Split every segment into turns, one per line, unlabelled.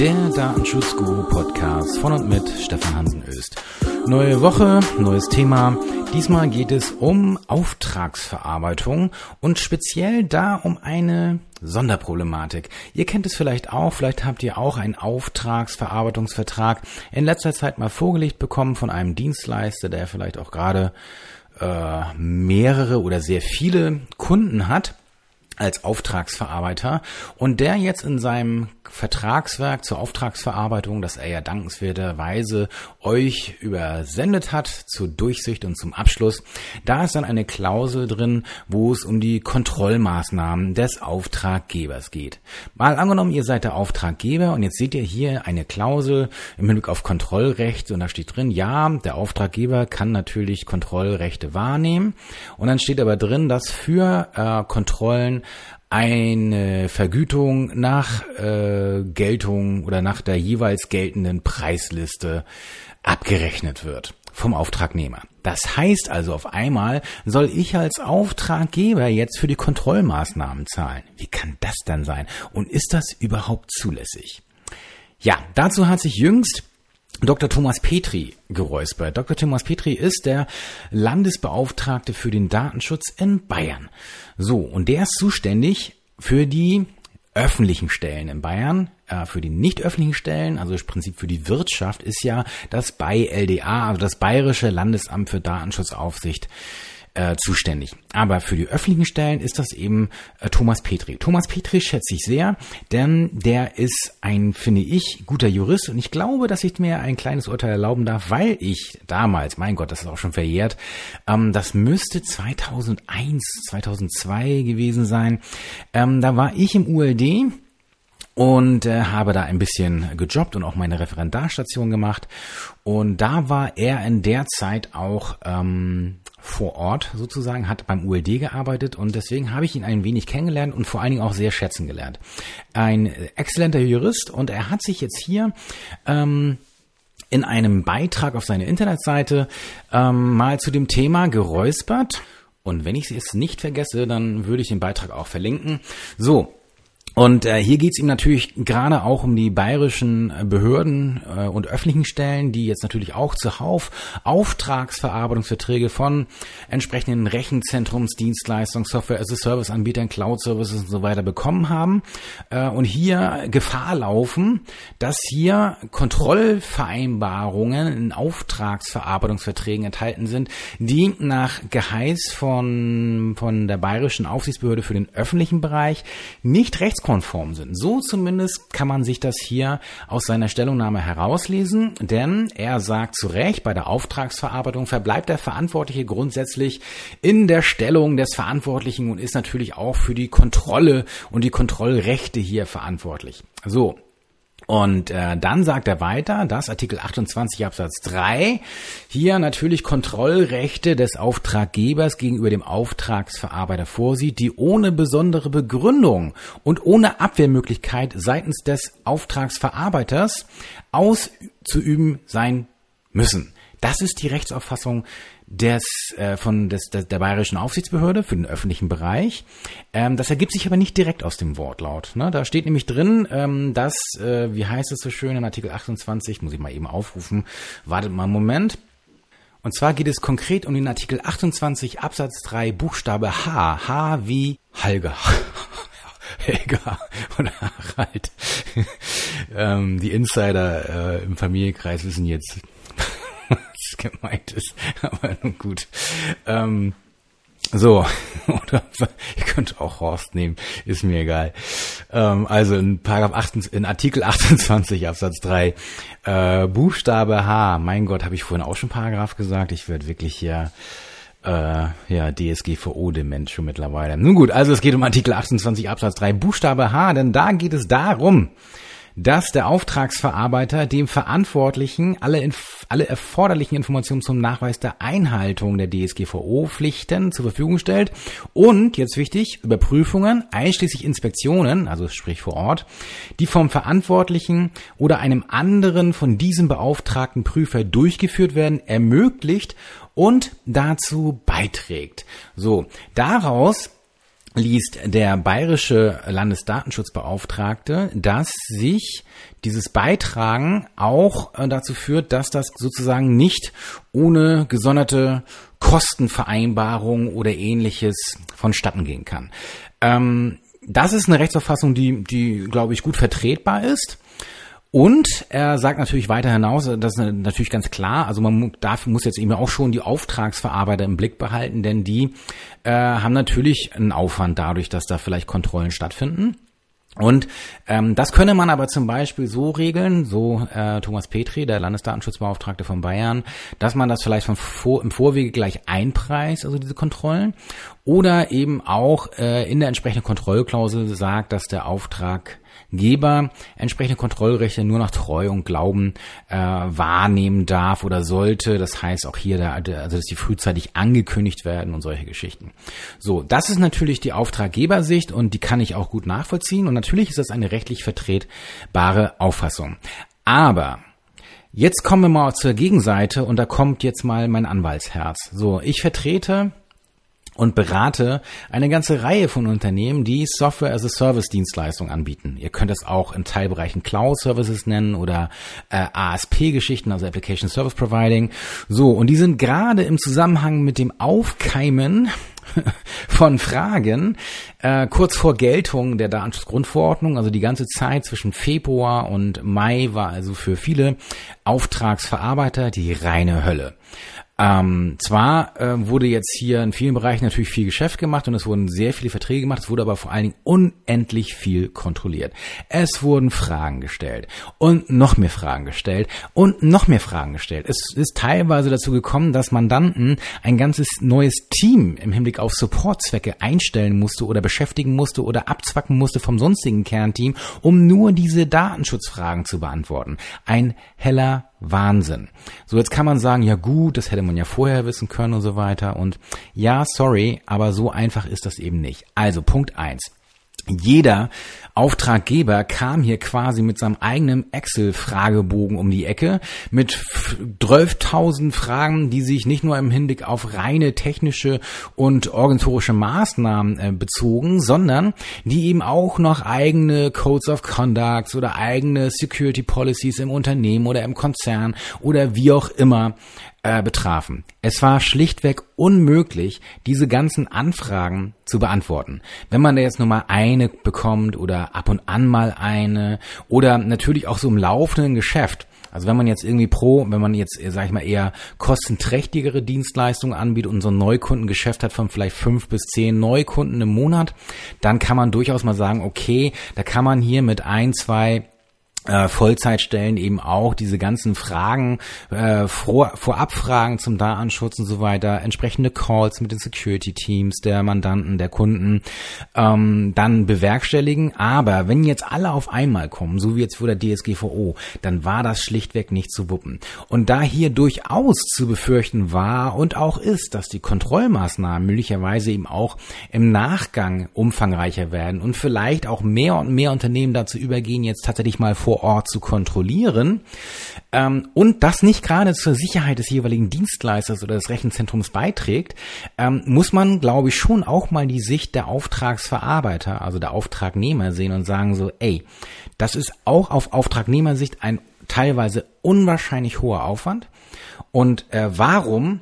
der Datenschutzguru Podcast von und mit Stefan Hansen Öst. Neue Woche, neues Thema. Diesmal geht es um Auftragsverarbeitung und speziell da um eine Sonderproblematik. Ihr kennt es vielleicht auch, vielleicht habt ihr auch einen Auftragsverarbeitungsvertrag in letzter Zeit mal vorgelegt bekommen von einem Dienstleister, der vielleicht auch gerade äh, mehrere oder sehr viele Kunden hat als Auftragsverarbeiter und der jetzt in seinem Vertragswerk zur Auftragsverarbeitung, das er ja dankenswerterweise euch übersendet hat zur Durchsicht und zum Abschluss, da ist dann eine Klausel drin, wo es um die Kontrollmaßnahmen des Auftraggebers geht. Mal angenommen, ihr seid der Auftraggeber und jetzt seht ihr hier eine Klausel im Hinblick auf Kontrollrecht und da steht drin, ja, der Auftraggeber kann natürlich Kontrollrechte wahrnehmen und dann steht aber drin, dass für äh, Kontrollen eine Vergütung nach äh, Geltung oder nach der jeweils geltenden Preisliste abgerechnet wird vom Auftragnehmer. Das heißt also auf einmal soll ich als Auftraggeber jetzt für die Kontrollmaßnahmen zahlen. Wie kann das dann sein? Und ist das überhaupt zulässig? Ja, dazu hat sich jüngst Dr. Thomas Petri geräuspert. Dr. Thomas Petri ist der Landesbeauftragte für den Datenschutz in Bayern. So, und der ist zuständig für die öffentlichen Stellen in Bayern. Äh, für die nicht öffentlichen Stellen, also das Prinzip für die Wirtschaft, ist ja das BayLDA, also das Bayerische Landesamt für Datenschutzaufsicht äh, zuständig. Aber für die öffentlichen Stellen ist das eben äh, Thomas Petri. Thomas Petri schätze ich sehr, denn der ist ein, finde ich, guter Jurist und ich glaube, dass ich mir ein kleines Urteil erlauben darf, weil ich damals, mein Gott, das ist auch schon verjährt, ähm, das müsste 2001, 2002 gewesen sein. Ähm, da war ich im ULD und äh, habe da ein bisschen gejobbt und auch meine Referendarstation gemacht. Und da war er in der Zeit auch ähm, vor Ort sozusagen, hat beim ULD gearbeitet und deswegen habe ich ihn ein wenig kennengelernt und vor allen Dingen auch sehr schätzen gelernt. Ein exzellenter Jurist und er hat sich jetzt hier ähm, in einem Beitrag auf seine Internetseite ähm, mal zu dem Thema geräuspert. Und wenn ich es nicht vergesse, dann würde ich den Beitrag auch verlinken. So, und äh, hier geht es ihm natürlich gerade auch um die bayerischen äh, Behörden äh, und öffentlichen Stellen, die jetzt natürlich auch zuhauf Auftragsverarbeitungsverträge von entsprechenden Rechenzentrumsdienstleistungen, Software as a Service Anbietern, Cloud Services und so weiter bekommen haben. Äh, und hier Gefahr laufen, dass hier Kontrollvereinbarungen in Auftragsverarbeitungsverträgen enthalten sind, die nach Geheiß von von der bayerischen Aufsichtsbehörde für den öffentlichen Bereich nicht rechts rechtskonform sind. So zumindest kann man sich das hier aus seiner Stellungnahme herauslesen, denn er sagt zu Recht, bei der Auftragsverarbeitung verbleibt der Verantwortliche grundsätzlich in der Stellung des Verantwortlichen und ist natürlich auch für die Kontrolle und die Kontrollrechte hier verantwortlich. So, und äh, dann sagt er weiter, dass Artikel 28 Absatz 3 hier natürlich Kontrollrechte des Auftraggebers gegenüber dem Auftragsverarbeiter vorsieht, die ohne besondere Begründung und ohne Abwehrmöglichkeit seitens des Auftragsverarbeiters auszuüben sein müssen. Das ist die Rechtsauffassung des, äh, von des, des, der bayerischen Aufsichtsbehörde für den öffentlichen Bereich. Ähm, das ergibt sich aber nicht direkt aus dem Wortlaut. Ne? Da steht nämlich drin, ähm, dass, äh, wie heißt es so schön in Artikel 28, muss ich mal eben aufrufen, wartet mal einen Moment. Und zwar geht es konkret um den Artikel 28 Absatz 3 Buchstabe H. H wie Halger. Helga oder Harald. ähm, die Insider äh, im Familienkreis wissen jetzt, gemeint ist. Aber nun gut. Ähm, so, oder ihr könnt auch Horst nehmen, ist mir egal. Ähm, also in Paragraph 8, in Artikel 28 Absatz 3 äh, Buchstabe H. Mein Gott, habe ich vorhin auch schon Paragraph gesagt. Ich werde wirklich hier äh, ja, DSGVO dem Mensch schon mittlerweile. Nun gut, also es geht um Artikel 28 Absatz 3 Buchstabe H, denn da geht es darum, dass der Auftragsverarbeiter dem Verantwortlichen alle, alle erforderlichen Informationen zum Nachweis der Einhaltung der DSGVO-Pflichten zur Verfügung stellt und, jetzt wichtig, Überprüfungen, einschließlich Inspektionen, also sprich vor Ort, die vom Verantwortlichen oder einem anderen von diesem beauftragten Prüfer durchgeführt werden, ermöglicht und dazu beiträgt. So, daraus liest der bayerische Landesdatenschutzbeauftragte, dass sich dieses Beitragen auch äh, dazu führt, dass das sozusagen nicht ohne gesonderte Kostenvereinbarung oder ähnliches vonstatten gehen kann. Ähm, das ist eine Rechtsauffassung, die, die, glaube ich, gut vertretbar ist. Und er sagt natürlich weiter hinaus, das ist natürlich ganz klar, also man darf, muss jetzt eben auch schon die Auftragsverarbeiter im Blick behalten, denn die äh, haben natürlich einen Aufwand dadurch, dass da vielleicht Kontrollen stattfinden. Und ähm, das könne man aber zum Beispiel so regeln, so äh, Thomas Petri, der Landesdatenschutzbeauftragte von Bayern, dass man das vielleicht von vor, im Vorwege gleich einpreist, also diese Kontrollen, oder eben auch äh, in der entsprechenden Kontrollklausel sagt, dass der Auftrag Geber entsprechende Kontrollrechte nur nach Treu und Glauben äh, wahrnehmen darf oder sollte. Das heißt auch hier, der, also dass die frühzeitig angekündigt werden und solche Geschichten. So, das ist natürlich die Auftraggebersicht und die kann ich auch gut nachvollziehen und natürlich ist das eine rechtlich vertretbare Auffassung. Aber Jetzt kommen wir mal zur Gegenseite und da kommt jetzt mal mein Anwaltsherz. So, ich vertrete und berate eine ganze Reihe von Unternehmen, die Software as a Service Dienstleistungen anbieten. Ihr könnt es auch in Teilbereichen Cloud Services nennen oder äh, ASP Geschichten, also Application Service Providing. So, und die sind gerade im Zusammenhang mit dem Aufkeimen von Fragen äh, kurz vor Geltung der Datenschutzgrundverordnung, also die ganze Zeit zwischen Februar und Mai war also für viele Auftragsverarbeiter die reine Hölle. Ähm, zwar äh, wurde jetzt hier in vielen Bereichen natürlich viel Geschäft gemacht und es wurden sehr viele Verträge gemacht, es wurde aber vor allen Dingen unendlich viel kontrolliert. Es wurden Fragen gestellt und noch mehr Fragen gestellt und noch mehr Fragen gestellt. Es ist teilweise dazu gekommen, dass Mandanten ein ganzes neues Team im Hinblick auf Supportzwecke einstellen musste oder beschäftigen musste oder abzwacken musste vom sonstigen Kernteam, um nur diese Datenschutzfragen zu beantworten. Ein heller Wahnsinn. So, jetzt kann man sagen, ja gut, das hätte man ja vorher wissen können und so weiter. Und ja, sorry, aber so einfach ist das eben nicht. Also Punkt eins jeder Auftraggeber kam hier quasi mit seinem eigenen Excel-Fragebogen um die Ecke mit 12.000 Fragen, die sich nicht nur im Hinblick auf reine technische und organisatorische Maßnahmen äh, bezogen, sondern die eben auch noch eigene Codes of Conduct oder eigene Security Policies im Unternehmen oder im Konzern oder wie auch immer äh, betrafen. Es war schlichtweg unmöglich, diese ganzen Anfragen zu beantworten. Wenn man da jetzt nur mal eine bekommt oder ab und an mal eine oder natürlich auch so im laufenden Geschäft. Also wenn man jetzt irgendwie pro, wenn man jetzt, sag ich mal, eher kostenträchtigere Dienstleistungen anbietet und so ein Neukundengeschäft hat von vielleicht fünf bis zehn Neukunden im Monat, dann kann man durchaus mal sagen, okay, da kann man hier mit ein, zwei äh, Vollzeitstellen eben auch diese ganzen Fragen, äh, vor, Vorabfragen zum Datenschutz und so weiter, entsprechende Calls mit den Security-Teams der Mandanten, der Kunden, ähm, dann bewerkstelligen. Aber wenn jetzt alle auf einmal kommen, so wie jetzt vor der DSGVO, dann war das schlichtweg nicht zu wuppen. Und da hier durchaus zu befürchten war und auch ist, dass die Kontrollmaßnahmen möglicherweise eben auch im Nachgang umfangreicher werden und vielleicht auch mehr und mehr Unternehmen dazu übergehen, jetzt tatsächlich mal vor vor Ort zu kontrollieren ähm, und das nicht gerade zur Sicherheit des jeweiligen Dienstleisters oder des Rechenzentrums beiträgt, ähm, muss man, glaube ich, schon auch mal die Sicht der Auftragsverarbeiter, also der Auftragnehmer sehen und sagen so, ey, das ist auch auf Auftragnehmersicht ein teilweise unwahrscheinlich hoher Aufwand. Und äh, warum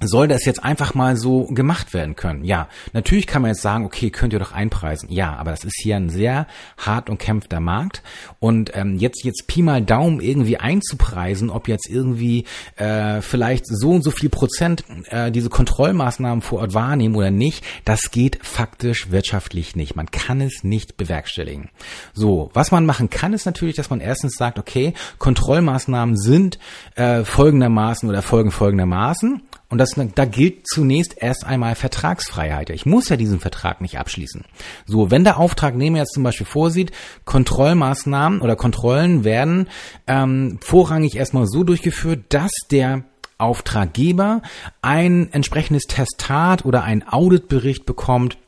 soll das jetzt einfach mal so gemacht werden können? Ja, natürlich kann man jetzt sagen, okay, könnt ihr doch einpreisen. Ja, aber das ist hier ein sehr hart und kämpfter Markt und ähm, jetzt jetzt Pi mal Daumen irgendwie einzupreisen, ob jetzt irgendwie äh, vielleicht so und so viel Prozent äh, diese Kontrollmaßnahmen vor Ort wahrnehmen oder nicht, das geht faktisch wirtschaftlich nicht. Man kann es nicht bewerkstelligen. So, was man machen kann, ist natürlich, dass man erstens sagt, okay, Kontrollmaßnahmen sind äh, folgendermaßen oder folgen folgendermaßen und das, da gilt zunächst erst einmal Vertragsfreiheit. Ich muss ja diesen Vertrag nicht abschließen. So, wenn der Auftragnehmer jetzt zum Beispiel vorsieht, Kontrollmaßnahmen oder Kontrollen werden ähm, vorrangig erstmal so durchgeführt, dass der Auftraggeber ein entsprechendes Testat oder ein Auditbericht bekommt,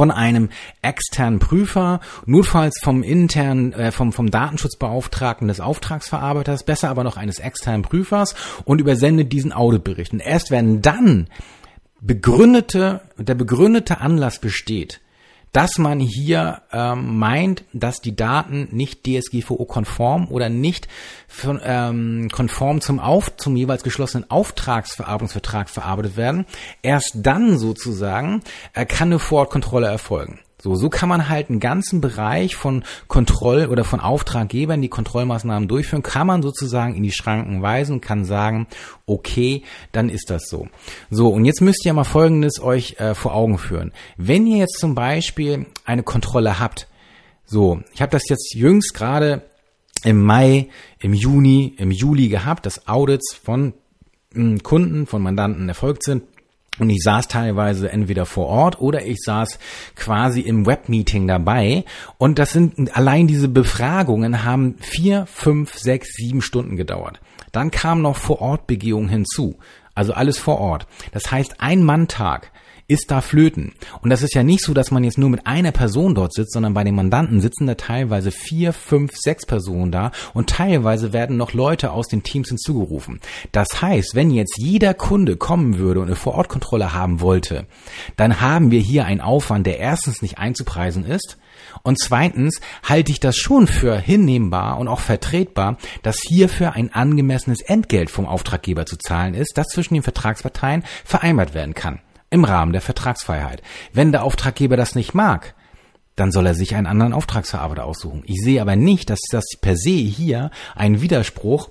von einem externen Prüfer, notfalls vom internen, äh, vom, vom Datenschutzbeauftragten des Auftragsverarbeiters, besser aber noch eines externen Prüfers und übersendet diesen Auditbericht. Und erst wenn dann begründete, der begründete Anlass besteht, dass man hier ähm, meint, dass die Daten nicht DSGVO-konform oder nicht von, ähm, konform zum, auf, zum jeweils geschlossenen Auftragsverarbeitungsvertrag verarbeitet werden. Erst dann sozusagen äh, kann eine Vorortkontrolle erfolgen. So, so kann man halt einen ganzen Bereich von Kontroll- oder von Auftraggebern, die Kontrollmaßnahmen durchführen, kann man sozusagen in die Schranken weisen, kann sagen, okay, dann ist das so. So, und jetzt müsst ihr mal Folgendes euch äh, vor Augen führen. Wenn ihr jetzt zum Beispiel eine Kontrolle habt, so, ich habe das jetzt jüngst gerade im Mai, im Juni, im Juli gehabt, dass Audits von hm, Kunden, von Mandanten erfolgt sind und ich saß teilweise entweder vor Ort oder ich saß quasi im Webmeeting dabei. Und das sind, allein diese Befragungen haben vier, fünf, sechs, sieben Stunden gedauert. Dann kam noch vor Ort Begehung hinzu. Also alles vor Ort. Das heißt, ein Manntag ist da flöten. Und das ist ja nicht so, dass man jetzt nur mit einer Person dort sitzt, sondern bei den Mandanten sitzen da teilweise vier, fünf, sechs Personen da und teilweise werden noch Leute aus den Teams hinzugerufen. Das heißt, wenn jetzt jeder Kunde kommen würde und eine Vorortkontrolle haben wollte, dann haben wir hier einen Aufwand, der erstens nicht einzupreisen ist und zweitens halte ich das schon für hinnehmbar und auch vertretbar, dass hierfür ein angemessenes Entgelt vom Auftraggeber zu zahlen ist, das zwischen den Vertragsparteien vereinbart werden kann im Rahmen der Vertragsfreiheit. Wenn der Auftraggeber das nicht mag, dann soll er sich einen anderen Auftragsverarbeiter aussuchen. Ich sehe aber nicht, dass das per se hier ein Widerspruch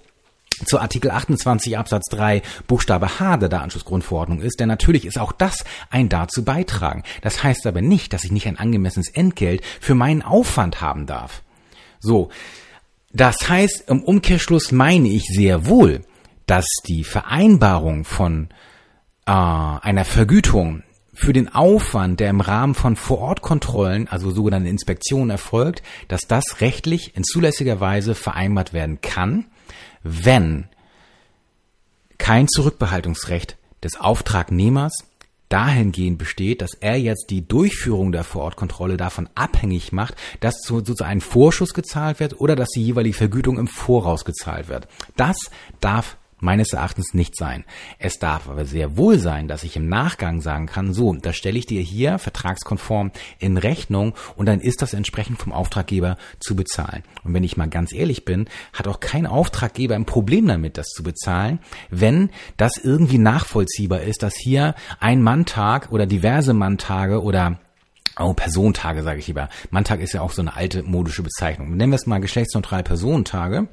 zu Artikel 28 Absatz 3 Buchstabe H der Datenschutzgrundverordnung ist, denn natürlich ist auch das ein dazu beitragen. Das heißt aber nicht, dass ich nicht ein angemessenes Entgelt für meinen Aufwand haben darf. So. Das heißt, im Umkehrschluss meine ich sehr wohl, dass die Vereinbarung von äh, einer Vergütung für den Aufwand, der im Rahmen von Vorortkontrollen, also sogenannten Inspektionen erfolgt, dass das rechtlich in zulässiger Weise vereinbart werden kann, wenn kein Zurückbehaltungsrecht des Auftragnehmers dahingehend besteht, dass er jetzt die Durchführung der Vorortkontrolle davon abhängig macht, dass sozusagen ein Vorschuss gezahlt wird oder dass die jeweilige Vergütung im Voraus gezahlt wird. Das darf meines Erachtens nicht sein. Es darf aber sehr wohl sein, dass ich im Nachgang sagen kann, so, das stelle ich dir hier vertragskonform in Rechnung und dann ist das entsprechend vom Auftraggeber zu bezahlen. Und wenn ich mal ganz ehrlich bin, hat auch kein Auftraggeber ein Problem damit, das zu bezahlen, wenn das irgendwie nachvollziehbar ist, dass hier ein Manntag oder diverse Manntage oder Oh, Personentage sage ich lieber. Manntag ist ja auch so eine alte modische Bezeichnung. Nennen wir es mal geschlechtsneutrale Personentage,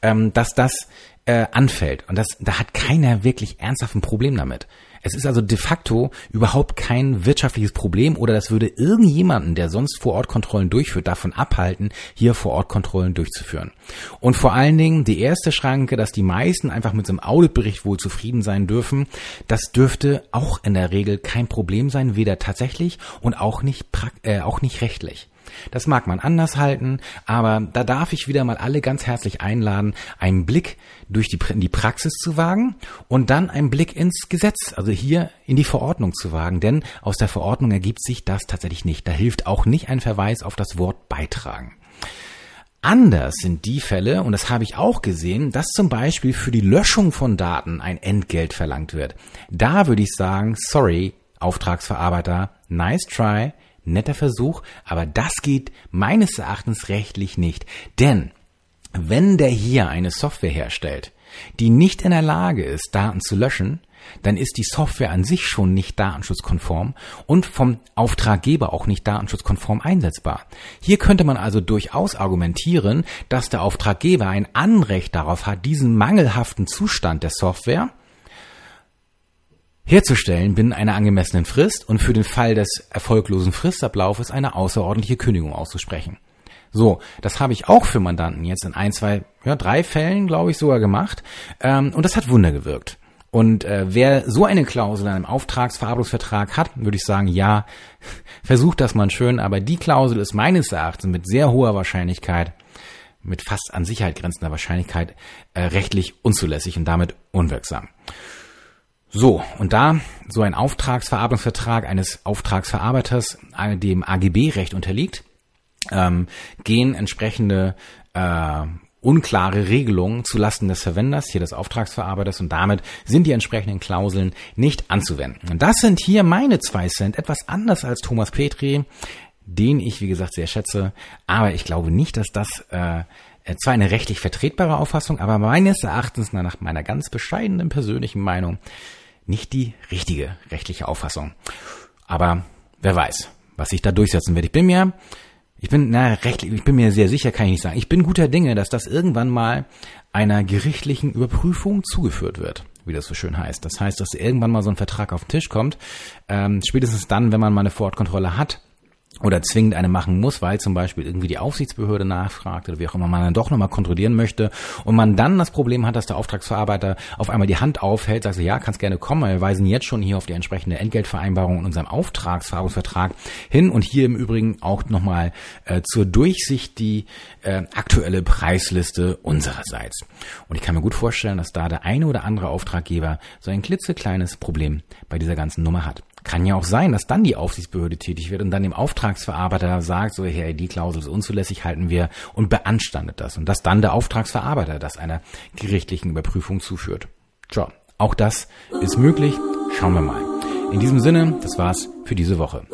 ähm, dass das äh, anfällt. Und das, da hat keiner wirklich ernsthaft ein Problem damit. Es ist also de facto überhaupt kein wirtschaftliches Problem oder das würde irgendjemanden, der sonst vor Ort Kontrollen durchführt, davon abhalten, hier vor Ort Kontrollen durchzuführen. Und vor allen Dingen die erste Schranke, dass die meisten einfach mit so einem Auditbericht wohl zufrieden sein dürfen, das dürfte auch in der Regel kein Problem sein, weder tatsächlich und auch nicht, äh, auch nicht rechtlich. Das mag man anders halten, aber da darf ich wieder mal alle ganz herzlich einladen, einen Blick durch die, in die Praxis zu wagen und dann einen Blick ins Gesetz, also hier in die Verordnung zu wagen, denn aus der Verordnung ergibt sich das tatsächlich nicht. Da hilft auch nicht ein Verweis auf das Wort beitragen. Anders sind die Fälle, und das habe ich auch gesehen, dass zum Beispiel für die Löschung von Daten ein Entgelt verlangt wird. Da würde ich sagen, sorry, Auftragsverarbeiter, nice try, netter Versuch, aber das geht meines Erachtens rechtlich nicht. Denn wenn der hier eine Software herstellt, die nicht in der Lage ist, Daten zu löschen, dann ist die Software an sich schon nicht datenschutzkonform und vom Auftraggeber auch nicht datenschutzkonform einsetzbar. Hier könnte man also durchaus argumentieren, dass der Auftraggeber ein Anrecht darauf hat, diesen mangelhaften Zustand der Software herzustellen binnen einer angemessenen Frist und für den Fall des erfolglosen Fristablaufes eine außerordentliche Kündigung auszusprechen. So, das habe ich auch für Mandanten jetzt in ein, zwei, ja, drei Fällen, glaube ich, sogar gemacht. Ähm, und das hat Wunder gewirkt. Und äh, wer so eine Klausel in einem Auftragsverarbeitungsvertrag hat, würde ich sagen, ja, versucht das mal schön, aber die Klausel ist meines Erachtens mit sehr hoher Wahrscheinlichkeit, mit fast an Sicherheit grenzender Wahrscheinlichkeit, äh, rechtlich unzulässig und damit unwirksam. So, und da so ein Auftragsverarbeitungsvertrag eines Auftragsverarbeiters dem AGB-Recht unterliegt, ähm, gehen entsprechende äh, unklare Regelungen zulasten des Verwenders, hier des Auftragsverarbeiters und damit sind die entsprechenden Klauseln nicht anzuwenden. Und das sind hier meine zwei Cent, etwas anders als Thomas Petri den ich, wie gesagt, sehr schätze. Aber ich glaube nicht, dass das äh, zwar eine rechtlich vertretbare Auffassung, aber meines Erachtens nach meiner ganz bescheidenen persönlichen Meinung nicht die richtige rechtliche Auffassung. Aber wer weiß, was sich da durchsetzen wird. Ich bin mir, ich bin, na, rechtlich, ich bin mir sehr sicher, kann ich nicht sagen. Ich bin guter Dinge, dass das irgendwann mal einer gerichtlichen Überprüfung zugeführt wird wie das so schön heißt. Das heißt, dass irgendwann mal so ein Vertrag auf den Tisch kommt, ähm, spätestens dann, wenn man mal eine Vorortkontrolle hat, oder zwingend eine machen muss, weil zum Beispiel irgendwie die Aufsichtsbehörde nachfragt oder wie auch immer man dann doch nochmal kontrollieren möchte und man dann das Problem hat, dass der Auftragsverarbeiter auf einmal die Hand aufhält, sagt so, ja, kannst gerne kommen, wir weisen jetzt schon hier auf die entsprechende Entgeltvereinbarung in unserem Auftragsverarbeitungsvertrag hin und hier im Übrigen auch nochmal äh, zur Durchsicht die äh, aktuelle Preisliste unsererseits. Und ich kann mir gut vorstellen, dass da der eine oder andere Auftraggeber so ein klitzekleines Problem bei dieser ganzen Nummer hat. Kann ja auch sein, dass dann die Aufsichtsbehörde tätig wird und dann dem Auftragsverarbeiter sagt, so, hey, die Klausel ist unzulässig, halten wir und beanstandet das. Und dass dann der Auftragsverarbeiter das einer gerichtlichen Überprüfung zuführt. Tja, auch das ist möglich. Schauen wir mal. In diesem Sinne, das war's für diese Woche.